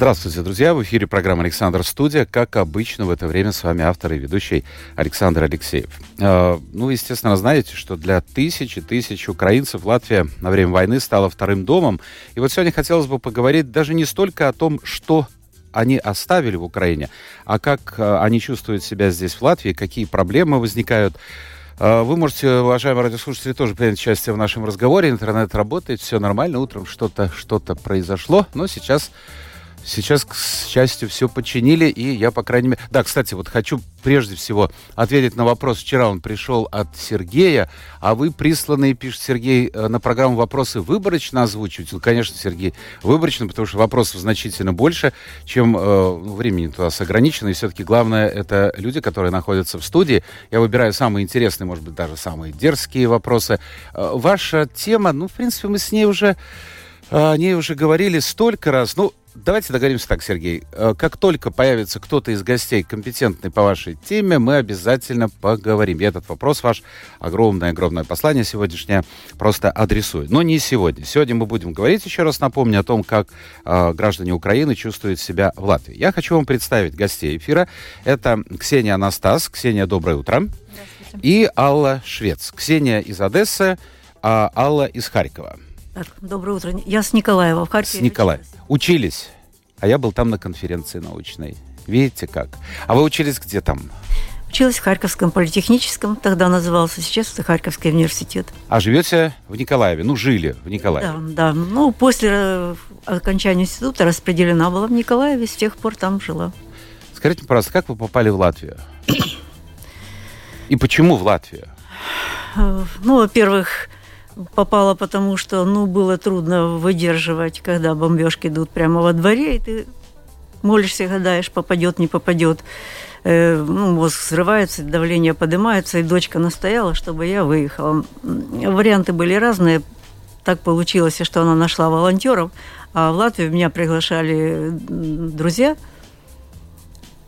Здравствуйте, друзья! В эфире программа «Александр Студия». Как обычно, в это время с вами автор и ведущий Александр Алексеев. Э, ну, естественно, знаете, что для тысяч и тысяч украинцев Латвия на время войны стала вторым домом. И вот сегодня хотелось бы поговорить даже не столько о том, что они оставили в Украине, а как э, они чувствуют себя здесь, в Латвии, какие проблемы возникают. Э, вы можете, уважаемые радиослушатели, тоже принять участие в нашем разговоре. Интернет работает, все нормально. Утром что-то что произошло, но сейчас Сейчас, к счастью, все починили, и я, по крайней мере... Да, кстати, вот хочу прежде всего ответить на вопрос. Вчера он пришел от Сергея, а вы присланные, пишет Сергей, э, на программу «Вопросы» выборочно озвучиваете? Ну, конечно, Сергей, выборочно, потому что вопросов значительно больше, чем э, ну, времени у нас ограничено, и все-таки главное, это люди, которые находятся в студии. Я выбираю самые интересные, может быть, даже самые дерзкие вопросы. Э, ваша тема, ну, в принципе, мы с ней уже о ней уже говорили столько раз. Ну, Давайте договоримся так, Сергей. Э, как только появится кто-то из гостей компетентный по вашей теме, мы обязательно поговорим. И этот вопрос ваш, огромное-огромное послание сегодняшнее, просто адресую. Но не сегодня. Сегодня мы будем говорить, еще раз напомню, о том, как э, граждане Украины чувствуют себя в Латвии. Я хочу вам представить гостей эфира. Это Ксения Анастас. Ксения, доброе утро. И Алла Швец. Ксения из Одессы, а Алла из Харькова. Так, доброе утро. Я с Николаева в Харькове. С Николаева. Учились. А я был там на конференции научной. Видите как? А вы учились где там? Училась в Харьковском политехническом, тогда назывался, сейчас это Харьковский университет. А живете в Николаеве? Ну, жили в Николаеве. Да, да. Ну, после э, окончания института распределена была в Николаеве, с тех пор там жила. Скажите, пожалуйста, как вы попали в Латвию? И почему в Латвию? Э, ну, во-первых, попала, потому что, ну, было трудно выдерживать, когда бомбежки идут прямо во дворе, и ты молишься, гадаешь, попадет, не попадет. Э, ну, мозг взрывается, давление поднимается, и дочка настояла, чтобы я выехала. Варианты были разные. Так получилось, что она нашла волонтеров, а в Латвию меня приглашали друзья.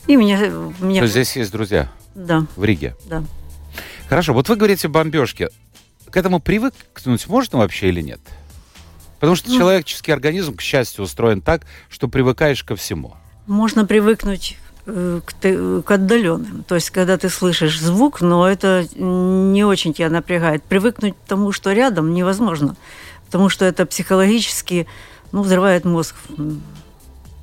И меня... меня... То здесь есть друзья? Да. В Риге? Да. Хорошо, вот вы говорите бомбежки к этому привыкнуть можно вообще или нет? Потому что ну, человеческий организм, к счастью, устроен так, что привыкаешь ко всему. Можно привыкнуть э, к, к отдаленным. То есть, когда ты слышишь звук, но это не очень тебя напрягает. Привыкнуть к тому, что рядом, невозможно. Потому что это психологически ну, взрывает мозг.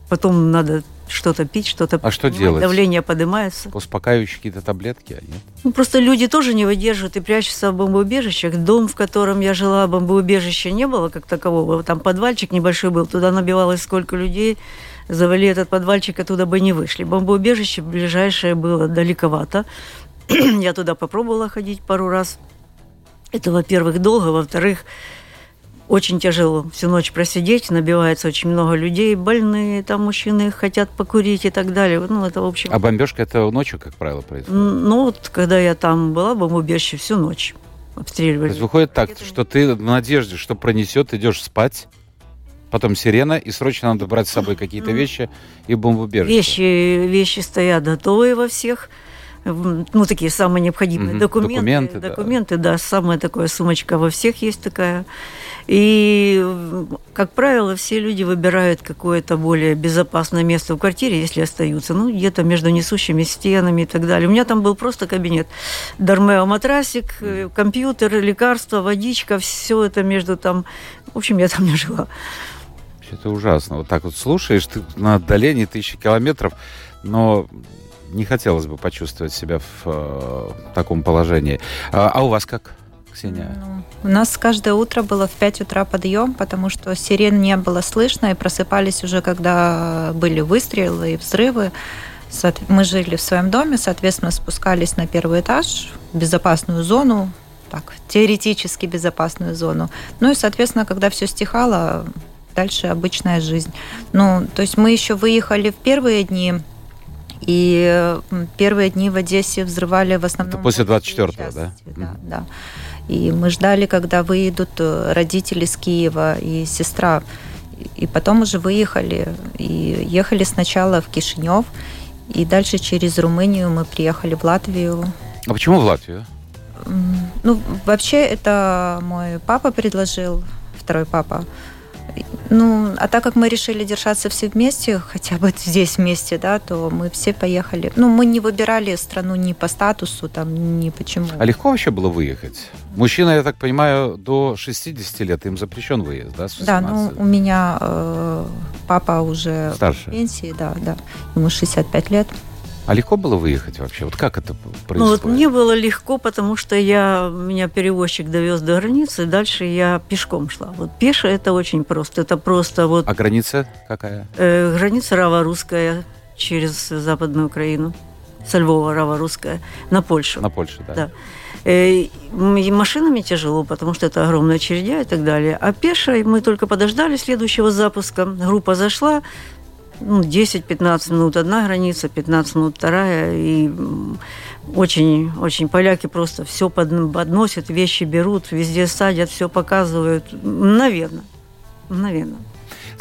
Потом надо что-то пить, что-то А что делать? Давление поднимается. Успокаивающие какие-то таблетки, а нет? Ну, просто люди тоже не выдерживают и прячутся в бомбоубежищах. Дом, в котором я жила, бомбоубежища не было как такового. Там подвальчик небольшой был, туда набивалось сколько людей. Завали этот подвальчик, оттуда бы не вышли. Бомбоубежище ближайшее было далековато. я туда попробовала ходить пару раз. Это, во-первых, долго, во-вторых, очень тяжело всю ночь просидеть, набивается очень много людей, больные, там мужчины хотят покурить и так далее. Ну, это, в общем... А бомбежка это ночью, как правило, происходит? Ну, вот, когда я там была, бомбоубежище всю ночь обстреливали. То есть выходит так, это... что ты в надежде, что пронесет, идешь спать, потом сирена, и срочно надо брать с собой какие-то вещи и бомбоубежище. Вещи, вещи стоят готовые во всех ну, такие самые необходимые угу. документы. Документы, документы да. да, самая такая сумочка во всех есть такая. И, как правило, все люди выбирают какое-то более безопасное место в квартире, если остаются, ну, где-то между несущими стенами и так далее. У меня там был просто кабинет. Дармео матрасик, э, компьютер, лекарства, водичка, все это между там... В общем, я там не жила. Это ужасно. Вот так вот слушаешь, ты на отдалении тысячи километров, но не хотелось бы почувствовать себя в э, таком положении. А, а у вас как? Ксения? Ну, у нас каждое утро было в 5 утра подъем, потому что сирен не было слышно, и просыпались уже, когда были выстрелы и взрывы. Мы жили в своем доме, соответственно, спускались на первый этаж, в безопасную зону, так, теоретически безопасную зону. Ну и, соответственно, когда все стихало, дальше обычная жизнь. Ну, то есть мы еще выехали в первые дни и первые дни в Одессе взрывали в основном... Это после 24-го, да? Да, да. И мы ждали, когда выедут э, родители с Киева и сестра. И потом уже выехали. И ехали сначала в Кишинев, и дальше через Румынию мы приехали в Латвию. А почему в Латвию? Ну, вообще, это мой папа предложил, второй папа. Ну, а так как мы решили держаться все вместе, хотя бы здесь вместе, да, то мы все поехали. Ну, мы не выбирали страну ни по статусу, там, ни почему. А легко вообще было выехать? Мужчина, я так понимаю, до 60 лет им запрещен выезд, да? Да, ну, у меня э, папа уже Старше. в пенсии, да, да, ему 65 лет. А легко было выехать вообще? Вот как это происходит? Ну вот мне было легко, потому что я, меня перевозчик довез до границы, дальше я пешком шла. Вот пеше это очень просто. Это просто вот... А граница какая? Э, граница Рава-Русская через Западную Украину. Со Львова Рава-Русская на Польшу. На Польшу, да. да. Э, и машинами тяжело, потому что это огромная очередя и так далее. А пешей мы только подождали следующего запуска. Группа зашла, ну, 10-15 минут одна граница, 15 минут вторая. И очень, очень поляки просто все подносят, вещи берут, везде садят, все показывают. Наверное. Наверное.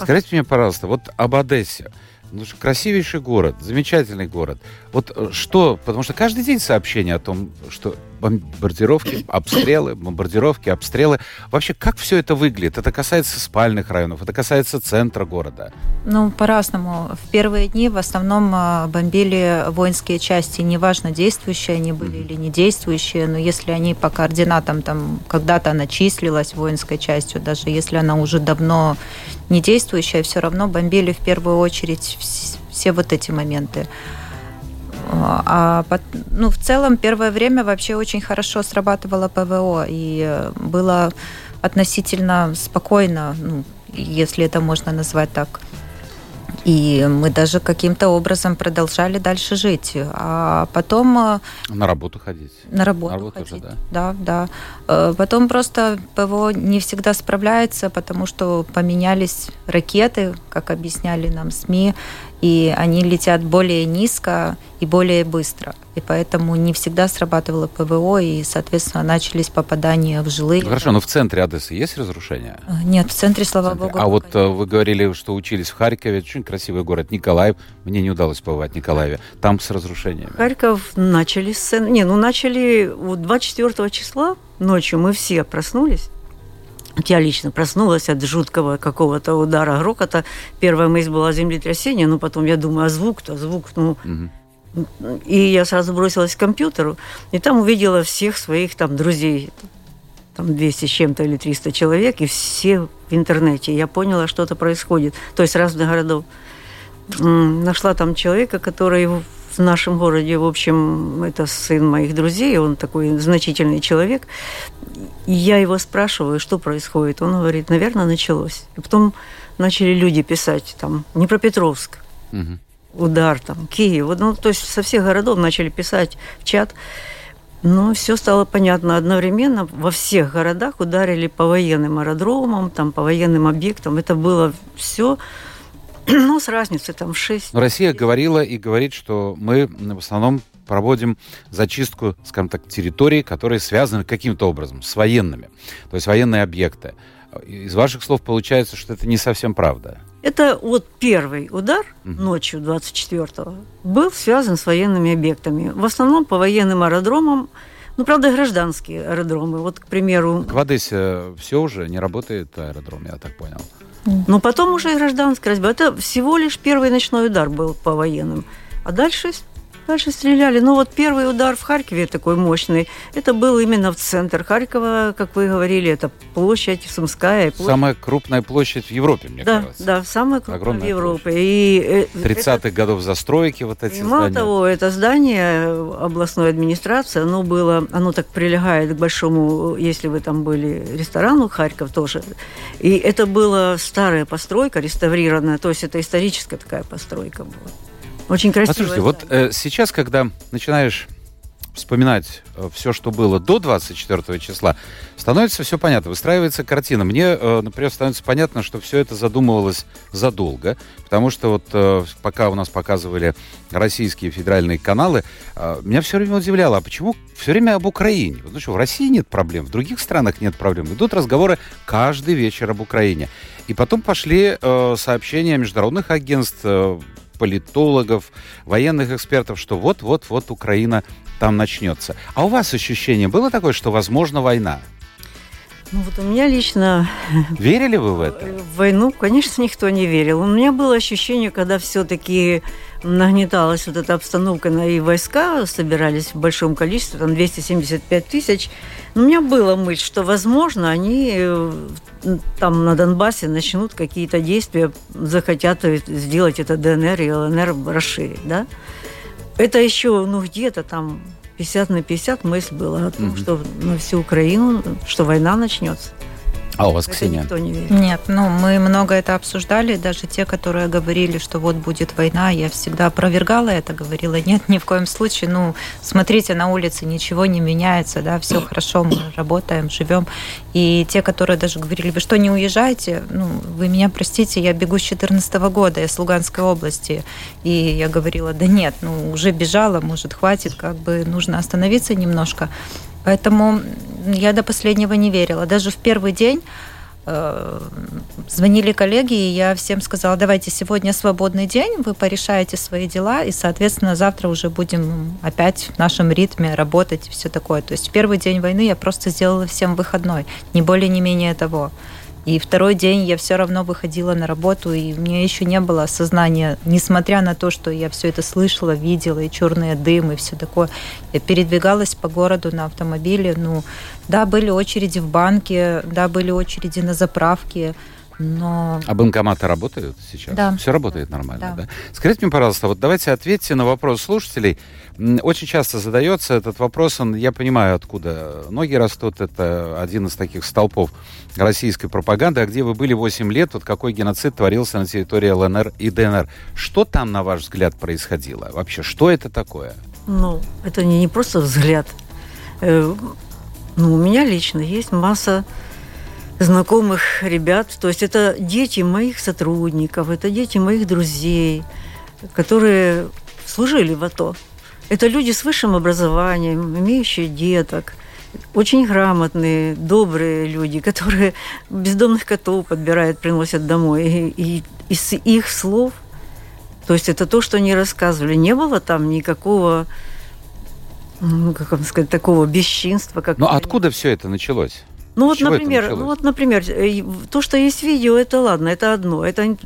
Скажите мне, пожалуйста, вот об Одессе. Ну, красивейший город, замечательный город. Вот э, что, потому что каждый день сообщения о том, что бомбардировки, обстрелы, бомбардировки, обстрелы. Вообще, как все это выглядит? Это касается спальных районов, это касается центра города. Ну, по-разному. В первые дни в основном а, бомбили воинские части, неважно, действующие они были mm-hmm. или не действующие, но если они по координатам там когда-то она числилась воинской частью, даже если она уже давно не действующая, все равно бомбили в первую очередь все вот эти моменты. А ну, в целом первое время вообще очень хорошо срабатывало ПВО, и было относительно спокойно, ну, если это можно назвать так. И мы даже каким-то образом продолжали дальше жить. А потом... Э, на работу ходить. На работу, на работу ходить. Уже, да. да, да. Э, потом просто ПВО не всегда справляется, потому что поменялись ракеты, как объясняли нам СМИ, и они летят более низко и более быстро. И поэтому не всегда срабатывало ПВО, и, соответственно, начались попадания в жилые. Ну, хорошо, но в центре Одессы есть разрушения? Э, нет, в центре, слава в центре. богу. А вот нет. вы говорили, что учились в Харькове, очень красивый город, Николаев. Мне не удалось побывать в Николаеве. Там с разрушениями. Харьков начали с... Не, ну начали 24 числа ночью мы все проснулись я лично проснулась от жуткого какого-то удара грохота. Первая мысль была землетрясение, но потом я думаю, а звук-то, звук, ну... И я сразу бросилась к компьютеру, и там увидела всех своих там друзей, там 200 с чем-то или 300 человек, и все в интернете. Я поняла, что-то происходит, то есть разных городов. Нашла там человека, который в нашем городе, в общем, это сын моих друзей, он такой значительный человек. И я его спрашиваю, что происходит. Он говорит, наверное, началось. И потом начали люди писать, там, Днепропетровск, угу. удар, там, Киев. Ну, то есть со всех городов начали писать в чат. Но все стало понятно одновременно. Во всех городах ударили по военным аэродромам, там, по военным объектам. Это было все ну, с разницей там 6. Но Россия говорила и говорит, что мы в основном проводим зачистку, скажем так, территорий, которые связаны каким-то образом с военными, то есть военные объекты. Из ваших слов получается, что это не совсем правда. Это вот первый удар ночью 24-го был связан с военными объектами. В основном по военным аэродромам, ну, правда, гражданские аэродромы. Вот, к примеру... В Одессе все уже не работает аэродром, я так понял. Но потом уже гражданская разбивка. Это всего лишь первый ночной удар был по военным. А дальше Дальше стреляли. Ну вот первый удар в Харькове такой мощный, это был именно в центр Харькова, как вы говорили, это площадь Сумская. Площадь. Самая крупная площадь в Европе, мне да, кажется. Да, самая крупная Огромная в Европе. И 30-х э, годов застройки вот эти и здания. Мало того, это здание областной администрации, оно было, оно так прилегает к большому, если вы там были, ресторану Харьков тоже. И это была старая постройка, реставрированная, то есть это историческая такая постройка была. Очень красиво. Послушайте, вот э, сейчас, когда начинаешь вспоминать э, все, что было до 24 числа, становится все понятно, выстраивается картина. Мне, э, например, становится понятно, что все это задумывалось задолго, потому что вот э, пока у нас показывали российские федеральные каналы, меня все время удивляло, а почему все время об Украине? Ну что, в России нет проблем, в других странах нет проблем. Идут разговоры каждый вечер об Украине. И потом пошли сообщения международных агентств, политологов, военных экспертов, что вот-вот-вот Украина там начнется. А у вас ощущение было такое, что возможно война? Ну вот у меня лично... Верили вы в это? В войну, конечно, никто не верил. У меня было ощущение, когда все-таки нагнеталась вот эта обстановка, и войска собирались в большом количестве, там 275 тысяч. У меня было мысль, что, возможно, они э, там на Донбассе начнут какие-то действия, захотят сделать это ДНР и ЛНР расширить, да? Это еще, ну, где-то там 50 на 50 мысль была о том, угу. что на всю Украину, что война начнется. А у вас, это Ксения? Никто не верит. Нет, ну мы много это обсуждали, даже те, которые говорили, что вот будет война, я всегда опровергала это, говорила, нет, ни в коем случае, ну смотрите, на улице ничего не меняется, да, все хорошо, мы работаем, живем. И те, которые даже говорили, вы что, не уезжаете? Ну, вы меня простите, я бегу с 14 года, я с Луганской области. И я говорила, да нет, ну уже бежала, может, хватит, как бы нужно остановиться немножко. Поэтому я до последнего не верила. Даже в первый день э, звонили коллеги, и я всем сказала, давайте сегодня свободный день, вы порешаете свои дела, и, соответственно, завтра уже будем опять в нашем ритме работать и все такое. То есть в первый день войны я просто сделала всем выходной, не более, не менее того. И второй день я все равно выходила на работу, и у меня еще не было осознания, несмотря на то, что я все это слышала, видела, и черные дым, и все такое. Я передвигалась по городу на автомобиле. Ну, да, были очереди в банке, да, были очереди на заправке, но... А банкоматы работают сейчас? Да. Все работает нормально, да. да? Скажите мне, пожалуйста, вот давайте ответьте на вопрос слушателей. Очень часто задается этот вопрос, он, я понимаю, откуда ноги растут, это один из таких столпов российской пропаганды. А где вы были 8 лет, вот какой геноцид творился на территории ЛНР и ДНР? Что там, на ваш взгляд, происходило? Вообще, что это такое? Ну, это не, не просто взгляд. Э, ну, у меня лично есть масса знакомых ребят. То есть это дети моих сотрудников, это дети моих друзей, которые служили в АТО. Это люди с высшим образованием, имеющие деток, очень грамотные, добрые люди, которые бездомных котов подбирают, приносят домой. И, и из их слов, то есть это то, что они рассказывали, не было там никакого ну, как вам сказать, такого бесчинства. Как... Но откуда все это началось? Ну вот, например, ну вот, например, э, то, что есть видео, это ладно, это одно, это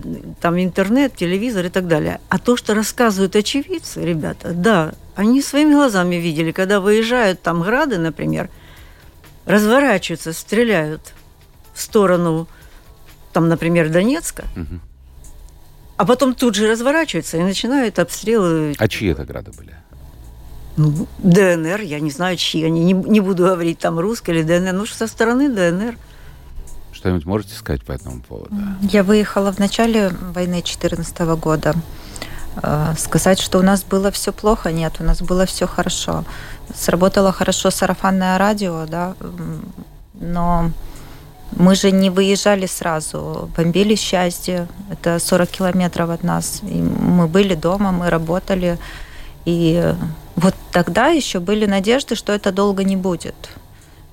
там интернет, телевизор и так далее. А то, что рассказывают очевидцы, ребята, да, они своими глазами видели, когда выезжают там грады, например, разворачиваются, стреляют в сторону, там, например, Донецка, угу. а потом тут же разворачиваются и начинают обстрелы. А чьи это грады были? Ну, ДНР, я не знаю, чьи они. Не, не буду говорить там русские или ДНР, ну, со стороны ДНР. Что-нибудь можете сказать по этому поводу? Я выехала в начале войны 2014 года. Э, сказать, что у нас было все плохо, нет, у нас было все хорошо. Сработало хорошо сарафанное радио, да, но мы же не выезжали сразу, бомбили счастье, это 40 километров от нас. И мы были дома, мы работали, и вот тогда еще были надежды, что это долго не будет.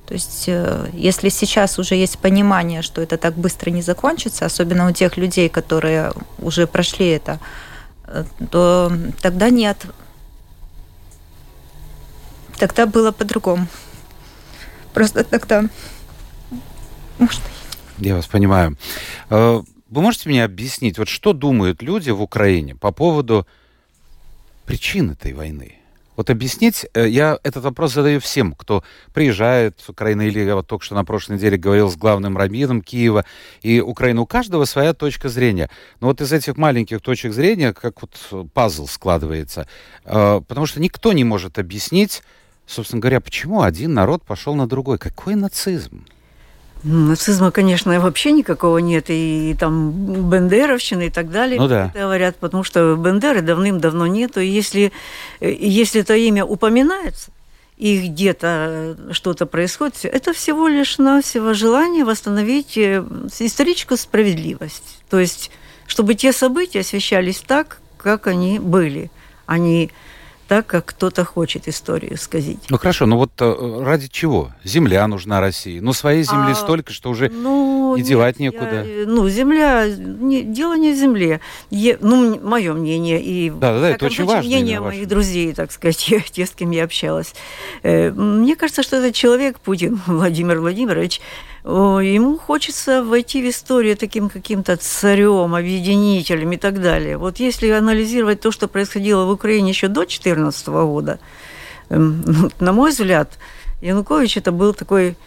То есть, э, если сейчас уже есть понимание, что это так быстро не закончится, особенно у тех людей, которые уже прошли это, э, то тогда нет. Тогда было по-другому. Просто тогда... Может... Я вас понимаю. Э, вы можете мне объяснить, вот что думают люди в Украине по поводу причин этой войны? Вот объяснить, э, я этот вопрос задаю всем, кто приезжает с Украины, или я вот только что на прошлой неделе говорил с главным раввином Киева, и Украина, у каждого своя точка зрения. Но вот из этих маленьких точек зрения, как вот пазл складывается, э, потому что никто не может объяснить, собственно говоря, почему один народ пошел на другой. Какой нацизм? Нацизма, конечно, вообще никакого нет, и, и там бендеровщины и так далее, ну, да. говорят, потому что Бендеры давным-давно нету, и если, если это имя упоминается, и где-то что-то происходит, это всего лишь навсего желание восстановить э, историческую справедливость. То есть, чтобы те события освещались так, как они были. Они так, как кто-то хочет историю сказать. Ну хорошо, но вот э, ради чего? Земля нужна России. Ну, своей земли а, столько, что уже ну, и девать нет, некуда. Я, ну, земля, не, дело не в земле. Е, ну, мое мнение и да, да, да, это очень важно, мнение моих друзей, так сказать, те, с кем я общалась. Э, мне кажется, что этот человек, Путин Владимир Владимирович, ему хочется войти в историю таким каким-то царем, объединителем и так далее. Вот если анализировать то, что происходило в Украине еще до 2014 года, эм, на мой взгляд, Янукович это был такой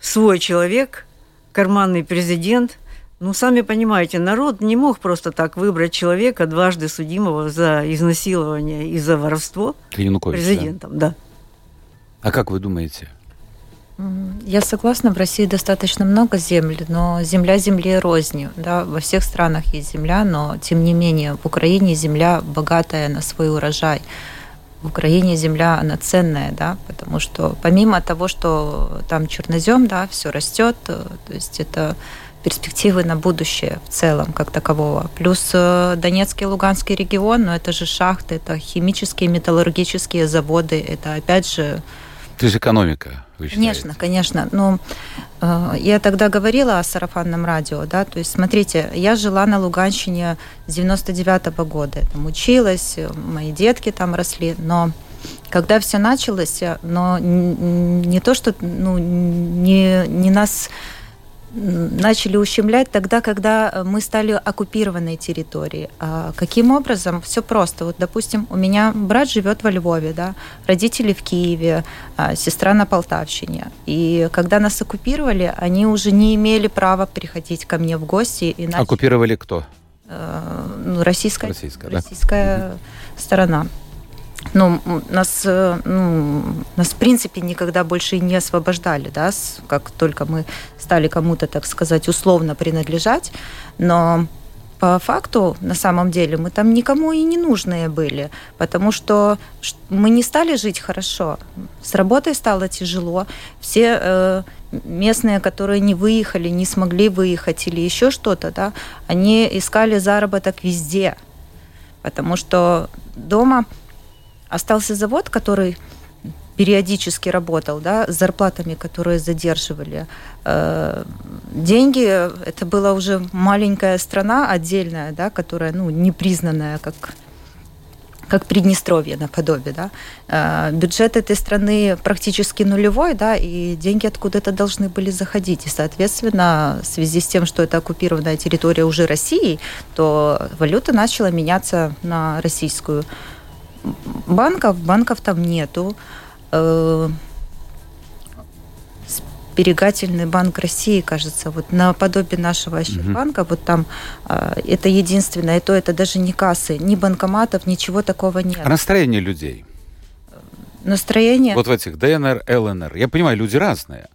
свой человек, карманный президент. Ну, сами понимаете, народ не мог просто так выбрать человека, дважды судимого за изнасилование и за воровство Янукович, президентом. Да. да. А как вы думаете? Я согласна, в России достаточно много земли, но земля земле рознью. Да? Во всех странах есть земля, но тем не менее в Украине земля богатая на свой урожай. В Украине земля, она ценная, да, потому что помимо того, что там чернозем, да, все растет, э, то есть это перспективы на будущее в целом как такового. Плюс э, Донецкий и Луганский регион, но это же шахты, это химические, металлургические заводы, это опять же то есть экономика, вы считаете? Конечно, конечно. Но э, я тогда говорила о сарафанном радио, да, то есть, смотрите, я жила на Луганщине с 99 -го года, там училась, мои детки там росли, но когда все началось, э, но не то, что ну, не, не нас начали ущемлять тогда, когда э, мы стали оккупированной территорией. А каким образом? Все просто. Вот, допустим, у меня брат живет во Львове, да, родители в Киеве, а сестра на Полтавщине. И когда нас оккупировали, они уже не имели права приходить ко мне в гости. И начали... Оккупировали кто? Э, ну, российская, российская, да? российская сторона ну, нас, э, ну, нас, в принципе, никогда больше не освобождали, да, как только мы стали кому-то, так сказать, условно принадлежать, но по факту, на самом деле, мы там никому и не нужные были, потому что мы не стали жить хорошо. С работой стало тяжело. Все э, местные, которые не выехали, не смогли выехать или еще что-то, да, они искали заработок везде, потому что дома Остался завод, который периодически работал, да, с зарплатами, которые задерживали. Э, деньги, это была уже маленькая страна отдельная, да, которая, ну, непризнанная как как Приднестровье наподобие, да. Э, бюджет этой страны практически нулевой, да, и деньги откуда-то должны были заходить. И, соответственно, в связи с тем, что это оккупированная территория уже России, то валюта начала меняться на российскую банков, банков там нету. Э, сберегательный банк России, кажется, вот наподобие нашего угу. вот там э, это единственное, и то это даже не кассы, ни банкоматов, ничего такого нет. А настроение людей? Настроение? Вот в этих ДНР, ЛНР. Я понимаю, люди разные.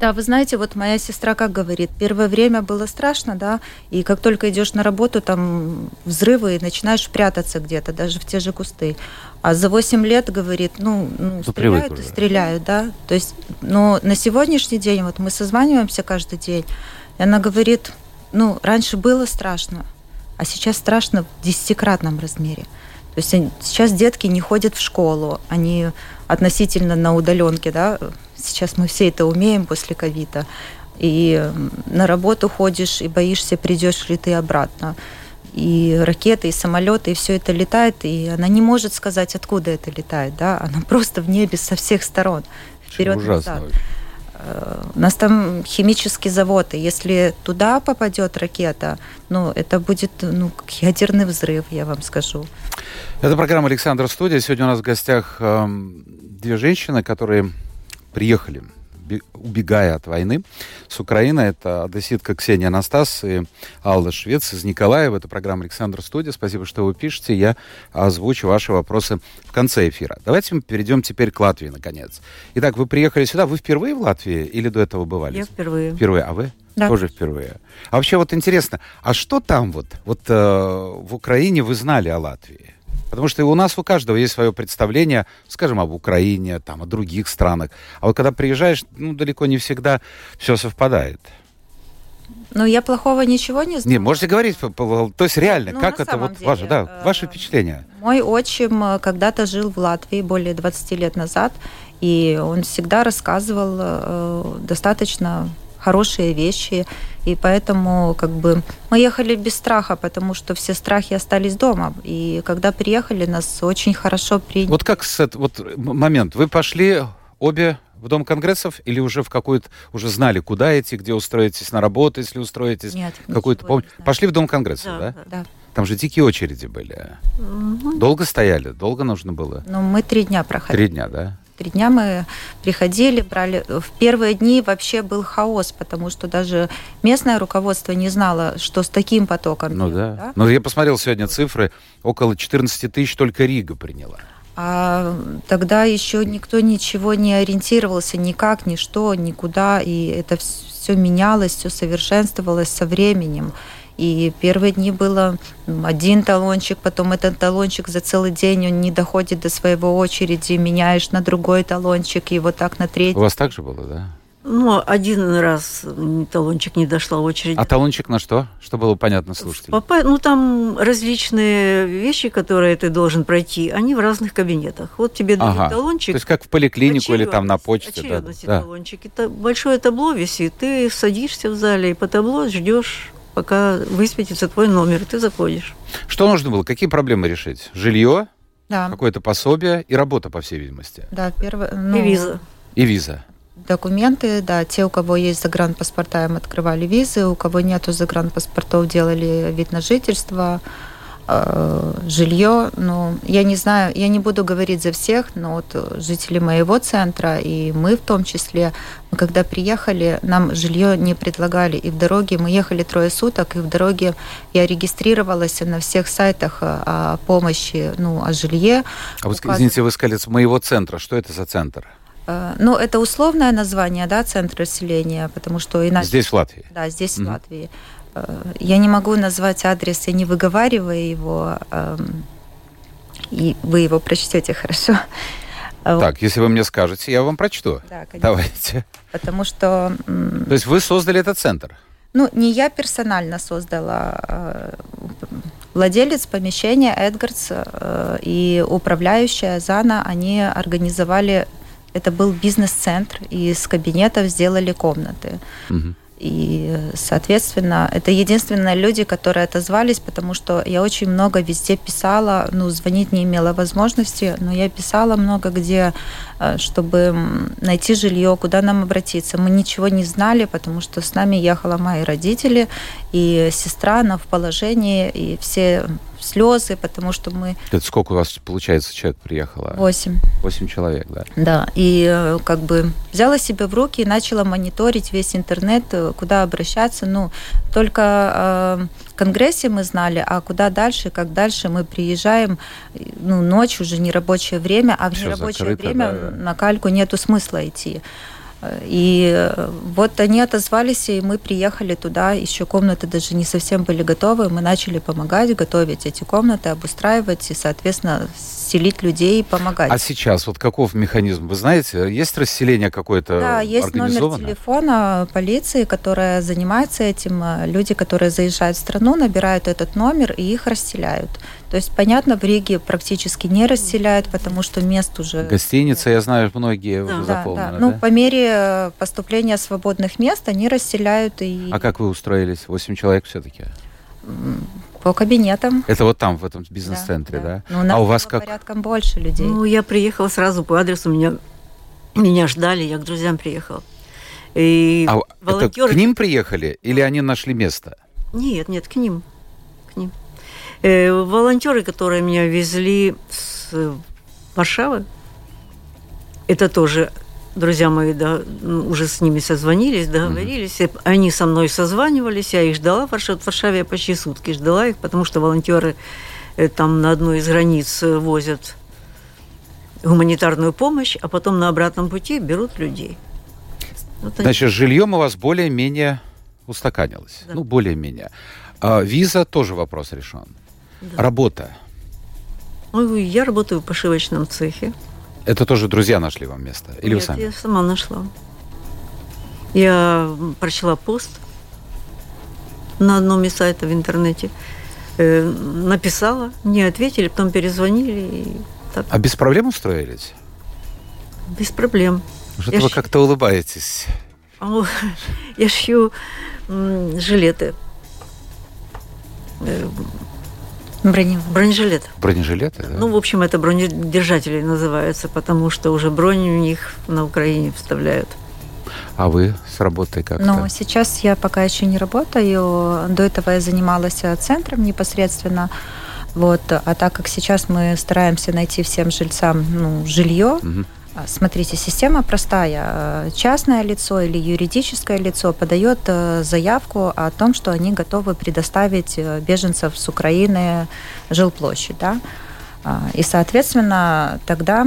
Да, вы знаете, вот моя сестра как говорит, первое время было страшно, да, и как только идешь на работу, там взрывы, и начинаешь прятаться где-то, даже в те же кусты. А за 8 лет, говорит, ну, ну, ну стреляют и стреляют, да. То есть, но на сегодняшний день, вот мы созваниваемся каждый день, и она говорит, ну, раньше было страшно, а сейчас страшно в десятикратном размере. То есть сейчас детки не ходят в школу, они относительно на удаленке, да, Сейчас мы все это умеем после ковида. И на работу ходишь и боишься, придешь ли ты обратно. И ракеты, и самолеты, и все это летает, и она не может сказать, откуда это летает, да, она просто в небе со всех сторон, вперед назад. Э, у нас там химический завод, и если туда попадет ракета, ну, это будет ну, ядерный взрыв, я вам скажу. Это программа «Александр Студия». Сегодня у нас в гостях э, две женщины, которые приехали, убегая от войны с Украины. Это одесситка Ксения Анастас и Алла Швец из Николаева. Это программа «Александр Студия». Спасибо, что вы пишете. Я озвучу ваши вопросы в конце эфира. Давайте мы перейдем теперь к Латвии, наконец. Итак, вы приехали сюда. Вы впервые в Латвии или до этого бывали? Я впервые. Впервые. А вы? Да. Тоже впервые. А вообще вот интересно, а что там вот? Вот э, в Украине вы знали о Латвии? Потому что у нас у каждого есть свое представление, скажем, об Украине, там, о других странах. А вот когда приезжаешь, ну, далеко не всегда все совпадает. Ну, я плохого ничего не знаю. Не, можете говорить, то есть реально, Ну, как это вот деле, ваше, да, э, ваше впечатление? Мой отчим э, когда-то жил в Латвии более 20 лет назад, и он всегда рассказывал э, достаточно хорошие вещи, и поэтому как бы мы ехали без страха, потому что все страхи остались дома, и когда приехали, нас очень хорошо приняли. Вот как с эт- вот момент, вы пошли обе в Дом конгрессов или уже в какую-то, уже знали, куда идти, где устроитесь на работу, если устроитесь, Нет, какую-то помощь? не. Пошли в Дом конгрессов, да? Да. Там же дикие очереди были. Долго стояли? Долго нужно было? Но мы три дня проходили. Три дня, да? Три дня мы приходили, брали. В первые дни вообще был хаос, потому что даже местное руководство не знало, что с таким потоком. Ну делать, да. Но я посмотрел сегодня цифры, около 14 тысяч только Рига приняла. А тогда еще никто ничего не ориентировался, никак, ни что, никуда, и это все менялось, все совершенствовалось со временем. И первые дни было один талончик, потом этот талончик за целый день он не доходит до своего очереди, меняешь на другой талончик, и вот так на У третий. вас так же было, да? Ну, один раз талончик не дошла очередь. А талончик на что? Что было понятно слушателям? Попа- Ну, там различные вещи, которые ты должен пройти, они в разных кабинетах. Вот тебе дают Ага. талончик. То есть как в поликлинику или там на почте. да, очередности да. талончик. Это большое табло висит. Ты садишься в зале и по табло ждешь, пока высветится твой номер, и ты заходишь. Что нужно было? Какие проблемы решить? Жилье, Да, какое-то пособие и работа, по всей видимости. да, первое. ну, И виза. И виза. Документы, да, те, у кого есть загранпаспорта, им открывали визы, у кого нету загранпаспортов, делали вид на жительство, жилье. Ну, я не знаю, я не буду говорить за всех, но вот э, жители моего центра и мы в том числе, мы когда приехали, нам жилье не предлагали. И в дороге мы ехали трое суток, и в дороге я регистрировалась на всех сайтах э, о помощи, ну, о жилье. А вы, Указано- извините, вы сказали, с моего центра. Что это за центр? Э, Ну, это условное название, да, центр расселения, потому что иначе... Здесь, в Латвии. Да, здесь, Мгм. в Латвии. Э, Я не могу назвать адрес, я не выговариваю его, эм, и вы его прочтете хорошо. Так, если вы мне скажете, я вам прочту. Да, конечно. Давайте. Потому что, То есть вы создали этот центр? ну, не я персонально создала, э, владелец помещения Эдгардс э, и управляющая Зана, они организовали, это был бизнес-центр, и из кабинетов сделали комнаты. Мгм. И, соответственно, это единственные люди, которые отозвались, потому что я очень много везде писала, ну, звонить не имела возможности, но я писала много где, э, чтобы найти жилье, куда нам обратиться. Мы ничего не знали, потому что с нами ехала мои родители и сестра, она в положении, и все слезы, потому что мы Это сколько у вас, получается, человек приехало? восемь. Восемь человек, да. Да, и э, как бы взяла себя в руки и начала мониторить весь интернет, э, куда обращаться. Ну, только э, в Конгрессе мы знали, а куда дальше, как дальше мы приезжаем, ну, ночь уже не рабочее время, а в Всё нерабочее закрыто, время да. на кальку нету смысла идти. И э, вот они отозвались, и мы приехали туда. Еще комнаты даже не совсем были готовы. Мы начали помогать, готовить эти комнаты, обустраивать и, соответственно, селить людей и помогать. А сейчас вот каков механизм? Вы знаете, есть расселение какое-то Да, есть номер телефона полиции, которая занимается этим. Люди, которые заезжают в страну, набирают этот номер и их расселяют. То есть, понятно, в Риге практически не расселяют, потому что мест уже... Гостиница, я знаю, многие Да. уже Да, да. заполнены, Ну, да? по мере э, поступления свободных мест они расселяют и А как вы устроились? Восемь человек все-таки? по кабинетам. Это вот там, в этом бизнес-центре, да? Ну, у нас а у вас как? порядком больше людей. Ну, я приехала сразу по адресу, меня, меня ждали, я к друзьям приехала. И А это волонтеры... к ним приехали или они нашли место? Нет, нет, к ним. К ним. Э, волонтеры, которые меня везли с Варшавы, это тоже друзья мои, да, ну, уже с ними созвонились, договорились. И Они со мной созванивались, я их ждала в Варшаве. В Варшаве я почти сутки ждала их, потому что волонтеры э, там на одной из границ э, возят гуманитарную помощь, а потом на обратном пути берут людей. Вот они. Значит, жильем у вас более-менее устаканилось. Да. Ну, более-менее. А, виза тоже вопрос решен. Да. Работа. Ну, я работаю в пошивочном цехе. Это тоже друзья нашли вам место? Или Нет, вы сами? я сама нашла. Я прочла пост на одном из сайтов в интернете. Э, написала, мне ответили, потом перезвонили. И так, А без проблем устроились? без проблем. Что-то вы щ- как-то улыбаетесь. Я шью жилеты. Бронежилет. Бронежилеты, да? Ну, в общем, это бронедержатели называются, потому что уже бронь у них на Украине вставляют. А вы с работой как-то? Но сейчас я пока еще не работаю. До этого я занималась э, центром непосредственно. Вот. А так как сейчас мы стараемся найти всем жильцам ну, жилье, Мгм. А, Смотрите, система простая. Частное лицо или юридическое лицо подает э, заявку о том, что они готовы предоставить э, беженцев с Украины жилплощадь. Да? А, И, соответственно, тогда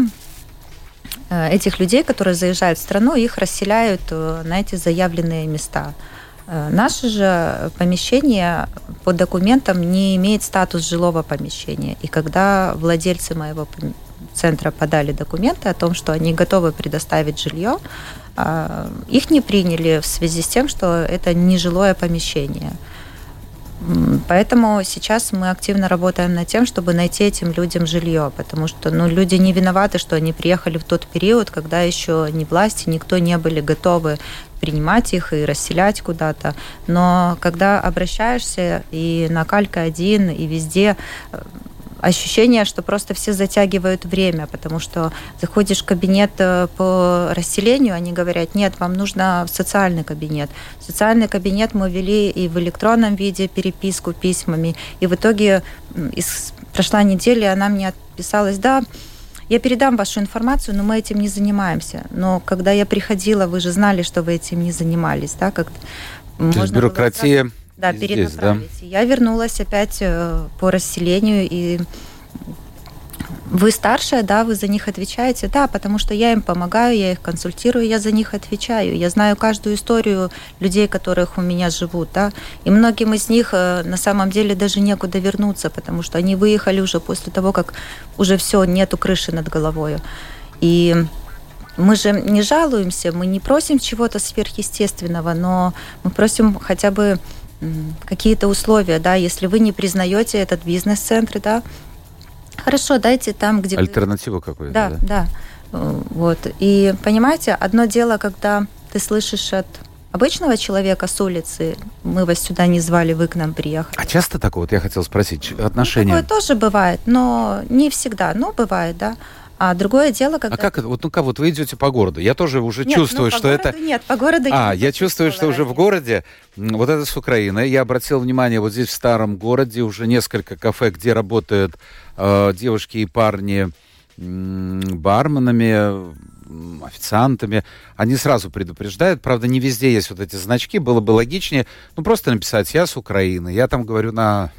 э, этих людей, которые заезжают в страну, их расселяют на эти заявленные места. Наше же помещение по документам не имеет статус жилого помещения. И когда владельцы моего центра подали документы о том, что они готовы предоставить жилье, а, их не приняли в связи с тем, что это не жилое помещение. Поэтому сейчас мы активно работаем над тем, чтобы найти этим людям жилье, потому что ну, люди не виноваты, что они приехали в тот период, когда еще ни власти, никто не были готовы принимать их и расселять куда-то. Но когда обращаешься и на Калька один, и везде э, ощущение, что просто все затягивают время, потому что заходишь в кабинет э, по расселению, они говорят, нет, вам нужно в социальный кабинет. В социальный кабинет мы вели и в электронном виде переписку письмами, и в итоге из, прошла неделя, она мне отписалась, да, я передам вашу информацию, но мы этим не занимаемся. Но когда я приходила, вы же знали, что вы этим не занимались, да, как То есть бюрократия да, и здесь, перенаправить. И Я вернулась опять э, по расселению, и вы старшая, да, вы за них отвечаете, да, потому что я им помогаю, я их консультирую, я за них отвечаю. Я знаю каждую историю людей, которых у меня живут, да, и многим из них э, на самом деле даже некуда вернуться, потому что они выехали уже после того, как уже все, нету крыши над головой. И мы же не жалуемся, мы не просим чего-то сверхъестественного, но мы просим хотя бы какие-то условия, да, если вы не признаете этот бизнес-центр, да, хорошо, дайте там, где вы... Альтернативу какую-то, Да, да? да. Э, Вот. И понимаете, одно дело, когда ты слышишь от обычного человека с улицы, мы вас сюда не звали, вы к нам приехали. А часто такое, вот я хотел спросить, отношения... Такое тоже бывает, но не всегда, но бывает, да. А другое дело, когда... А как это? Вот, ну как, вот вы идете по городу, я тоже уже Нет, чувствую, ну, что это... городу Нет, по городу А, я чувствую, что уже в городе, вот это с Украины. Я обратил внимание, вот здесь в старом городе уже несколько кафе, где работают э, девушки и парни барменами, официантами. Они сразу предупреждают. Правда, не везде есть вот эти значки. Было бы логичнее, ну, просто написать «Я с Украины». Я там говорю на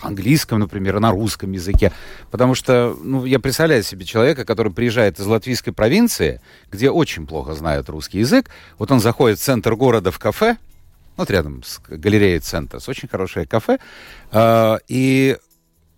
английском, например, на русском языке. Потому что, ну, я представляю себе человека, который приезжает из латвийской провинции, где очень плохо знают русский язык. Вот он заходит в центр города в кафе, вот рядом с галереей центра, с очень хорошее кафе, э, и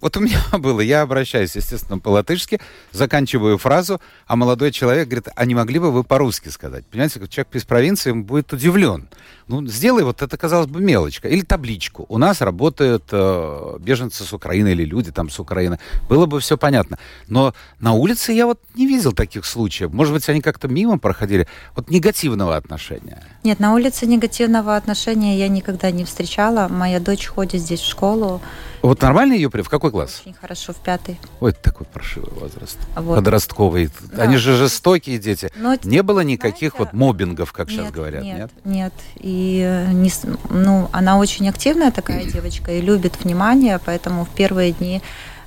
вот у меня было, я обращаюсь, естественно, по-латышски, заканчиваю фразу, а молодой человек говорит, а не могли бы вы по-русски сказать? Понимаете, человек из провинции будет удивлен. Ну, сделай вот это, казалось бы, мелочка. Или табличку. У нас работают э, беженцы с Украины или люди там с Украины. Было бы все понятно. Но на улице я вот не видел таких случаев. Может быть, они как-то мимо проходили. Вот негативного отношения. Нет, на улице негативного отношения я никогда не встречала. Моя дочь ходит здесь в школу. Вот нормально ее. В какой класс? Очень хорошо, в пятый. Ой, такой паршивый возраст. Вот. Подростковый. Да. Они же жестокие дети. Но, Не было никаких знаете, вот мобингов, как сейчас нет, говорят, нет? нет? Нет, И э, не, ну, она очень активная такая девочка и любит внимание, поэтому в первые дни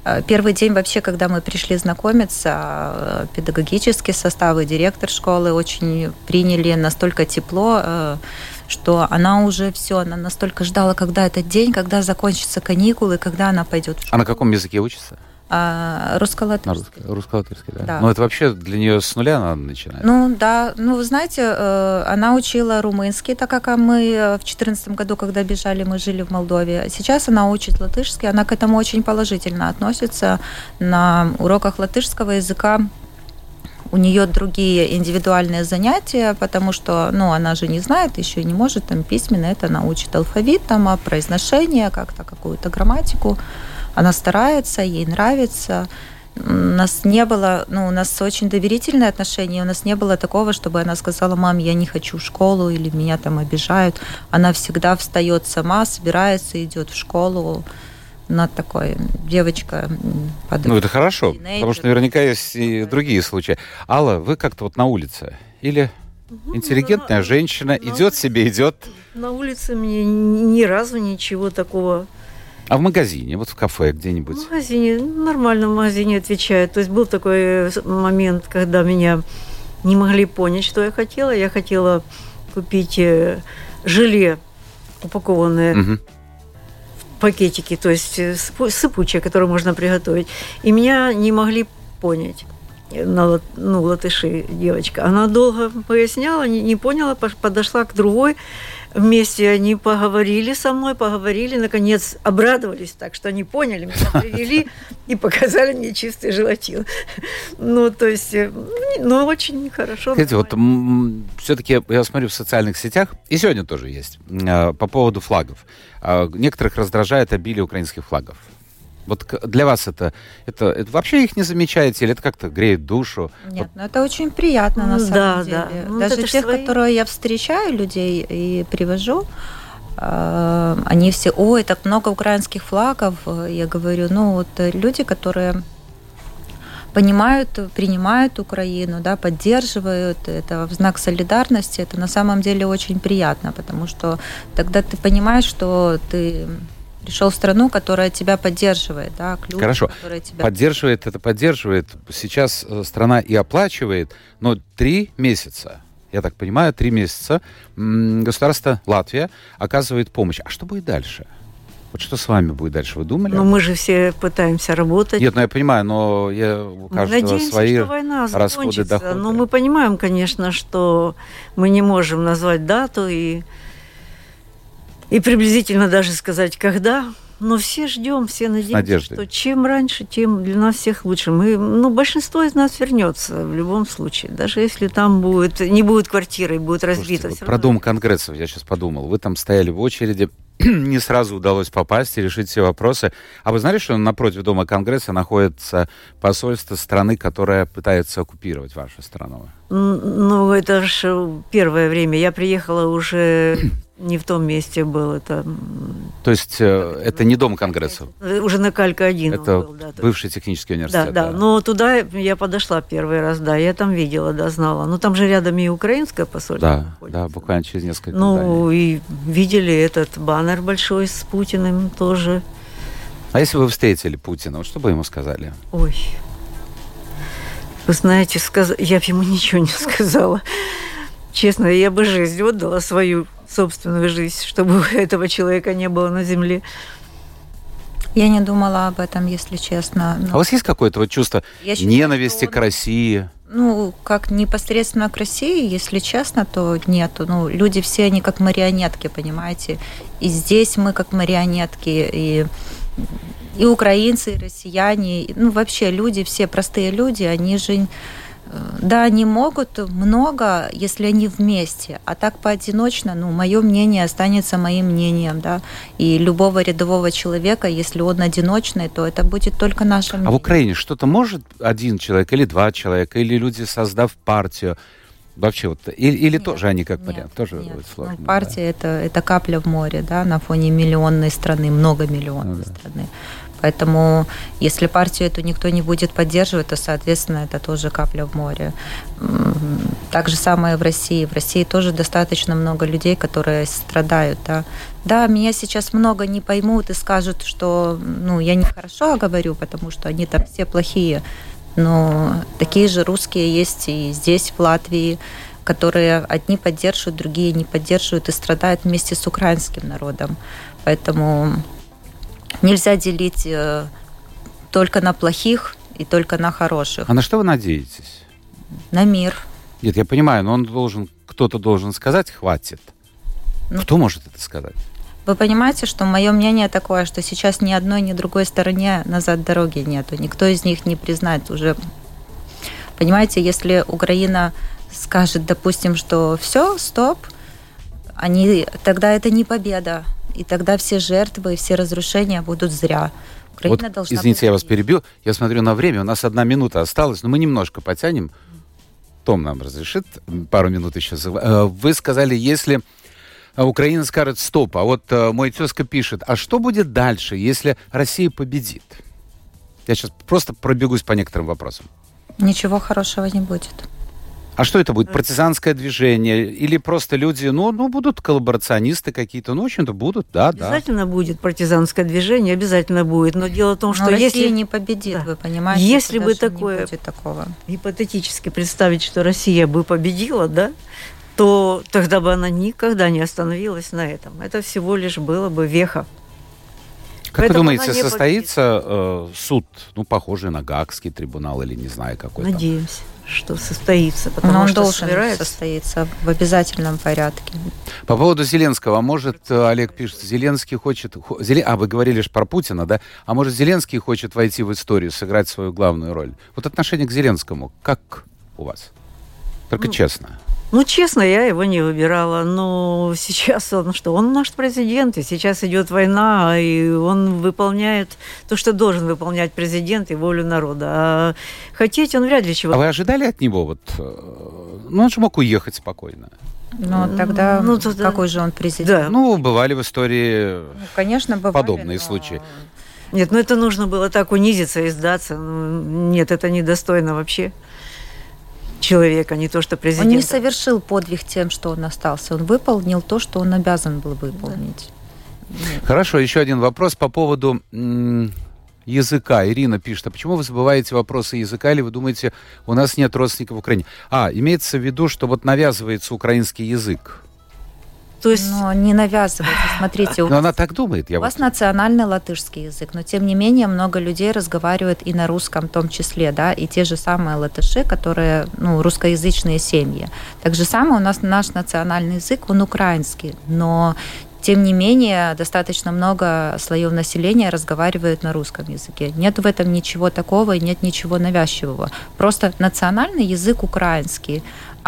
э, Первый день вообще, когда мы пришли знакомиться, э, педагогический состав и директор школы очень приняли настолько тепло, что она уже все, она настолько ждала, когда этот день, когда закончатся каникулы, когда она пойдет в А на каком языке учится? А, русско-латышский. Русско-латышский, да. да. Но это вообще для нее с нуля надо начинать? Ну да, ну вы знаете, э, она учила румынский, так как мы э, в 2014 году, когда бежали, мы жили в Молдове. Сейчас она учит латышский, она к этому очень положительно относится. На уроках латышского языка у нее другие индивидуальные занятия, потому что, ну, она же не знает, еще не может там письменно это научит алфавит, там, а произношение, как-то какую-то грамматику. Она старается, ей нравится. У нас не было, ну, у нас очень доверительные отношения, у нас не было такого, чтобы она сказала, мам, я не хочу в школу, или меня там обижают. Она всегда встает сама, собирается, идет в школу. Она такой девочка. Под... Ну, это хорошо, тинейджер. потому что наверняка есть и другие случаи. Алла, вы как-то вот на улице или интеллигентная ну, женщина, идет себе, идет? На улице мне ни разу ничего такого а в магазине, вот в кафе где-нибудь? В магазине, нормально в магазине отвечают. То есть был такой э, момент, когда меня не могли понять, что я хотела. Я хотела купить э, желе упакованное угу. Пакетики, то есть э, сыпучее, которое можно приготовить. И меня не могли понять на, ну, латыши девочка. Она долго поясняла, не, не поняла, подошла к другой Вместе они поговорили со мной, поговорили, наконец обрадовались так, что они поняли, меня привели и показали мне чистый желатин. Ну, то есть, э, ну, очень хорошо. Знаете, вот все-таки я смотрю в социальных сетях, и сегодня тоже есть, а, по поводу флагов. А, некоторых раздражает обилие украинских флагов. Вот для вас это, это, это вообще их не замечаете или это как-то греет душу? Нет, вот. ну это очень приятно на самом да, деле. Да. Ну, Даже тех, свои... которые я встречаю людей и привожу, э, они все, ой, так много украинских флагов. Я говорю, ну вот люди, которые понимают, принимают Украину, да, поддерживают это в знак солидарности, это на самом деле очень приятно, потому что тогда ты понимаешь, что ты пришел в страну, которая тебя поддерживает, да, к людям, Хорошо. тебя... Поддерживает, это поддерживает. Сейчас э, страна и оплачивает, но три месяца, я так понимаю, три месяца государство Латвия оказывает помощь. А что будет дальше? Вот что с вами будет дальше? Вы думали? Ну, мы же все пытаемся работать. Нет, ну я понимаю, но я, у каждого Надеемся, свои что война расходы, доходы. Но мы понимаем, конечно, что мы не можем назвать дату и и приблизительно даже сказать, когда. Но все ждем, все надеемся, что чем раньше, тем для нас всех лучше. Мы, ну, большинство из нас вернется в любом случае. Даже если там будет, не будет квартиры, будет разбита. Слушайте, вот про Дом Конгрессов я сейчас подумал. Вы там стояли в очереди, не сразу удалось попасть и решить все вопросы. А вы знали, что напротив Дома Конгресса находится посольство страны, которая пытается оккупировать вашу страну? Ну, это же первое время. Я приехала уже не в том месте был. Это... То есть э, это не дом конгрессов? Э, уже на Калька один Это был, да, бывший технический университет? Да, да, да. Но туда я подошла первый раз, да, я там видела, да, знала. Но там же рядом и украинское посольство Да, находится. да, буквально через несколько Ну, зданий. и видели этот баннер большой с Путиным тоже. А если вы встретили Путина, вот что бы ему сказали? Ой, вы знаете, сказ... я бы ему ничего не сказала. Честно, я бы жизнь отдала свою собственную жизнь, чтобы этого человека не было на земле. Я не думала об этом, если честно. Но... А у вас есть какое-то вот чувство Я ненависти считаю, к России? Ну, как непосредственно к России, если честно, то нету. Ну, люди все, они как марионетки, понимаете? И здесь мы как марионетки, и, и украинцы, и россияне, и, ну, вообще люди, все простые люди, они же да, они могут много, если они вместе, а так поодиночно, ну, мое мнение останется моим мнением, да, и любого рядового человека, если он одиночный, то это будет только наше мнение. А в Украине что-то может один человек или два человека, или люди, создав партию, Вообще вот или, или нет, тоже они как вариант тоже нет. сложно. Ну, партия да. это это капля в море, да, на фоне миллионной страны, многомиллионной ну, да. страны. Поэтому, если партию эту никто не будет поддерживать, то, соответственно, это тоже капля в море. Так же самое в России. В России тоже достаточно много людей, которые страдают. Да, да меня сейчас много не поймут и скажут, что ну, я нехорошо говорю, потому что они там все плохие. Но такие же русские есть и здесь, в Латвии, которые одни поддерживают, другие не поддерживают и страдают вместе с украинским народом. Поэтому Нельзя делить э, только на плохих и только на хороших. А на что вы надеетесь? На мир. Нет, я понимаю, но он должен, кто-то должен сказать, хватит. Ну, Кто может это сказать? Вы понимаете, что мое мнение такое, что сейчас ни одной, ни другой стороне назад дороги нету. Никто из них не признает уже. Понимаете, если Украина скажет, допустим, что все, стоп, они, тогда это не победа. И тогда все жертвы, все разрушения будут зря. Украина вот, должна извините, я вас перебью. Я смотрю на время, у нас одна минута осталась, но мы немножко потянем. Том нам разрешит пару минут еще. Э, вы сказали, если Украина скажет стоп, а вот э, мой тезка пишет, а что будет дальше, если Россия победит? Я сейчас просто пробегусь по некоторым вопросам. Ничего хорошего не будет. А что это будет? Партизанское движение? Или просто люди, ну, ну будут коллаборационисты какие-то? Ну, в общем-то, будут, да, обязательно да. Обязательно будет партизанское движение, обязательно будет. Но дело в том, что Но если... Россия не победит, да. вы понимаете? Если бы такое... будет такого. Гипотетически представить, что Россия бы победила, да, то тогда бы она никогда не остановилась на этом. Это всего лишь было бы веха. Как Поэтому вы думаете, состоится э, суд, ну, похожий на Гаагский трибунал или не знаю какой Надеемся что состоится, потому Но он что должен собирается. состоится в обязательном порядке. По поводу Зеленского, а может, э, Олег пишет, Зеленский хочет... Зелен... А, вы говорили лишь про Путина, да? А может, Зеленский хочет войти в историю, сыграть свою главную роль? Вот отношение к Зеленскому, как у вас? Только ну, честно. Ну, честно, я его не выбирала. Но сейчас он что? Он наш президент, и сейчас идет война, и он выполняет то, что должен выполнять президент и волю народа. А хотеть он вряд ли чего. А вы ожидали от него вот? Э, ну, он же мог уехать спокойно. Ну, тогда ну, тогда... какой же он президент? Да. Ну, бывали в истории ну, конечно, бывали, подобные но... случаи. Нет, ну это нужно было так унизиться и сдаться. Нет, это недостойно вообще человека, не то что президент. Он не совершил подвиг тем, что он остался. Он выполнил то, что он обязан был выполнить. Да. Хорошо, еще один вопрос по поводу языка. Ирина пишет, а почему вы забываете вопросы языка, или вы думаете, у нас нет родственников в Украине? А, имеется в виду, что вот навязывается украинский язык. То есть... Но не навязывайте. Смотрите, у но вас, она так думает. Я у вас национальный латышский язык, но тем не менее много людей разговаривают и на русском в том числе, да, и те же самые латыши, которые, ну, русскоязычные семьи. Так же самое у нас наш национальный язык, он украинский, но тем не менее, достаточно много слоев населения разговаривают на русском языке. Нет в этом ничего такого и нет ничего навязчивого. Просто национальный язык украинский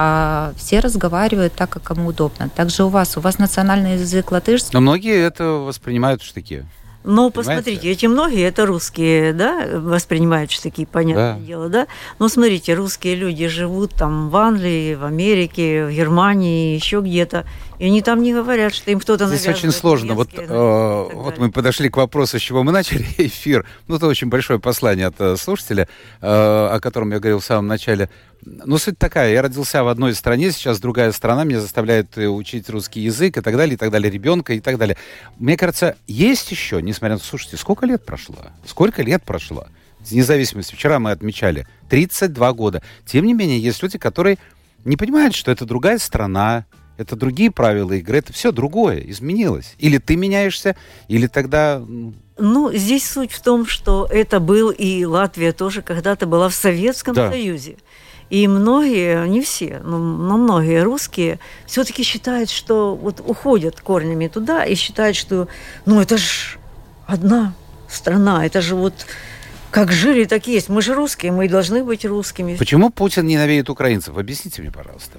а все разговаривают так, как кому удобно. Также у вас, у вас национальный язык латышский. Но многие это воспринимают в штыки. Ну, посмотрите, эти многие это русские, да, воспринимают что такие, понятное да. дело, да. Но смотрите, русские люди живут там в Англии, в Америке, в Германии, еще где-то. И они там не говорят, что им кто-то Здесь очень сложно. Вот, э, вот мы подошли к вопросу, с чего мы начали эфир. Ну, это очень большое послание от э, слушателя, э, о котором я говорил в самом начале. Ну, суть такая. Я родился в одной стране, сейчас другая страна меня заставляет э, учить русский язык и так далее, и так далее, ребенка и так далее. Мне кажется, есть еще, несмотря на... Слушайте, сколько лет прошло? Сколько лет прошло? Независимость. Вчера мы отмечали 32 года. Тем не менее, есть люди, которые не понимают, что это другая страна, это другие правила игры, это все другое, изменилось. Или ты меняешься, или тогда... Ну, здесь суть в том, что это был и Латвия тоже когда-то была в Советском да. Союзе. И многие, не все, но, но многие русские все-таки считают, что вот уходят корнями туда и считают, что ну это же одна страна, это же вот как жили, так и есть. Мы же русские, мы должны быть русскими. Почему Путин ненавидит украинцев? Объясните мне, пожалуйста.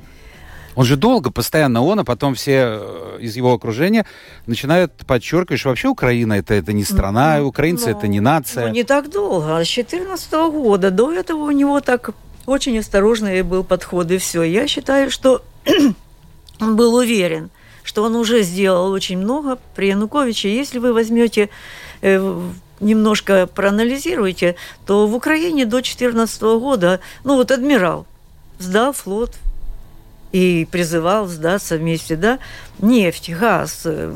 Он же долго, постоянно он, а потом все э, из его окружения начинают подчеркивать, что вообще Украина это, это не страна, ну, украинцы ну, это не нация. Ну, не так долго, а с 2014 года. До этого у него так очень осторожный был подход, и все. Я считаю, что он был уверен, что он уже сделал очень много при Януковиче. Если вы возьмете э, немножко проанализируете, то в Украине до 2014 года, ну вот адмирал сдал флот и призывал сдаться вместе, да, нефть, газ. Э,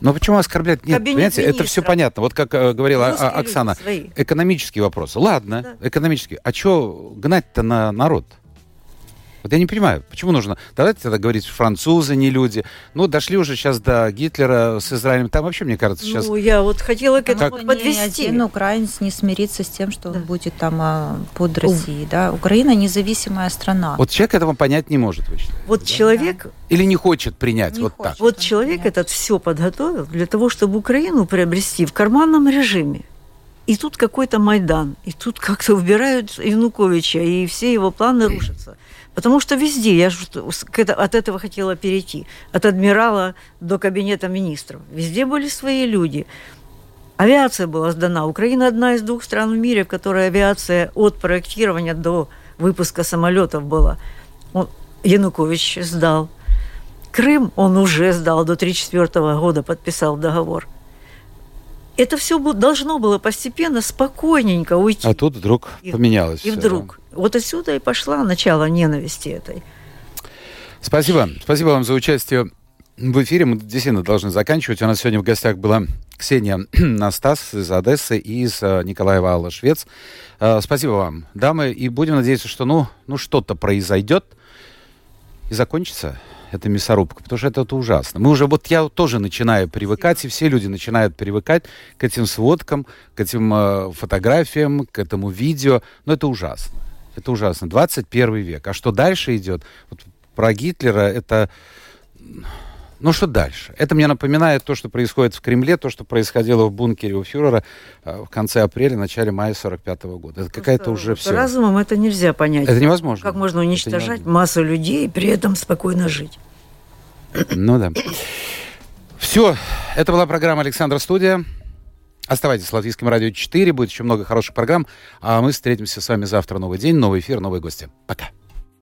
Но почему оскорблять? Нет, понимаете, это все понятно. Вот как э, говорила Русские Оксана, экономические вопросы. Ладно, да. экономические. А что гнать-то на народ? Вот я не понимаю, почему нужно... Давайте тогда говорить, французы не люди. Ну, дошли уже сейчас до Гитлера с Израилем. Там вообще, мне кажется, сейчас... Ну, я вот хотела к этому Как... подвести. Ни один украинец не смирится с тем, что Да. он будет там а, под Россией. Да? Украина независимая страна. Вот человек этого понять не может, вы считаете? Вот человек, Или не хочет принять Не вот хочет. так? вот человек понять. этот все подготовил для того, чтобы Украину приобрести в карманном режиме. И тут какой-то Майдан, и тут как-то убирают Януковича, и все его планы рушатся. Потому что везде, я от этого хотела перейти, от адмирала до кабинета министров. Везде были свои люди. Авиация была сдана. Украина одна из двух стран в мире, в которой авиация от проектирования до выпуска самолетов была. Он, Янукович сдал. Крым он уже сдал, до 1934 года подписал договор. Это все должно было постепенно, спокойненько уйти. А тут вдруг И- поменялось. и вдруг. Вот отсюда и пошла начало ненависти этой. да. Спасибо. Спасибо вам за участие в эфире. Мы действительно должны заканчивать. У нас сегодня в гостях была Ксения Настас из Одессы и из э, Николаева Алла Швец. Э, Спасибо вам, дамы. И будем надеяться, что ну, ну что-то произойдет и закончится эта мясорубка, потому что это, это ужасно. Мы уже, вот я тоже начинаю привыкать, и все люди начинают привыкать к этим сводкам, к этим э, фотографиям, к этому видео. Но это ужасно. Это ужасно. 21 век. А что дальше идет? Вот про Гитлера это... Ну что дальше? Это мне напоминает то, что происходит в Кремле, то, что происходило в бункере у фюрера э, в конце апреля, начале мая 45 года. Это какая-то уже все. Разумом это нельзя понять. Это невозможно. Как можно Это уничтожать массу людей и при этом спокойно жить? Ну да. Все, это была программа «Александр Студия». Оставайтесь с Латвийским радио 4, будет еще много хороших программ. А мы встретимся с вами завтра. Новый день, новый эфир, новые гости. Пока.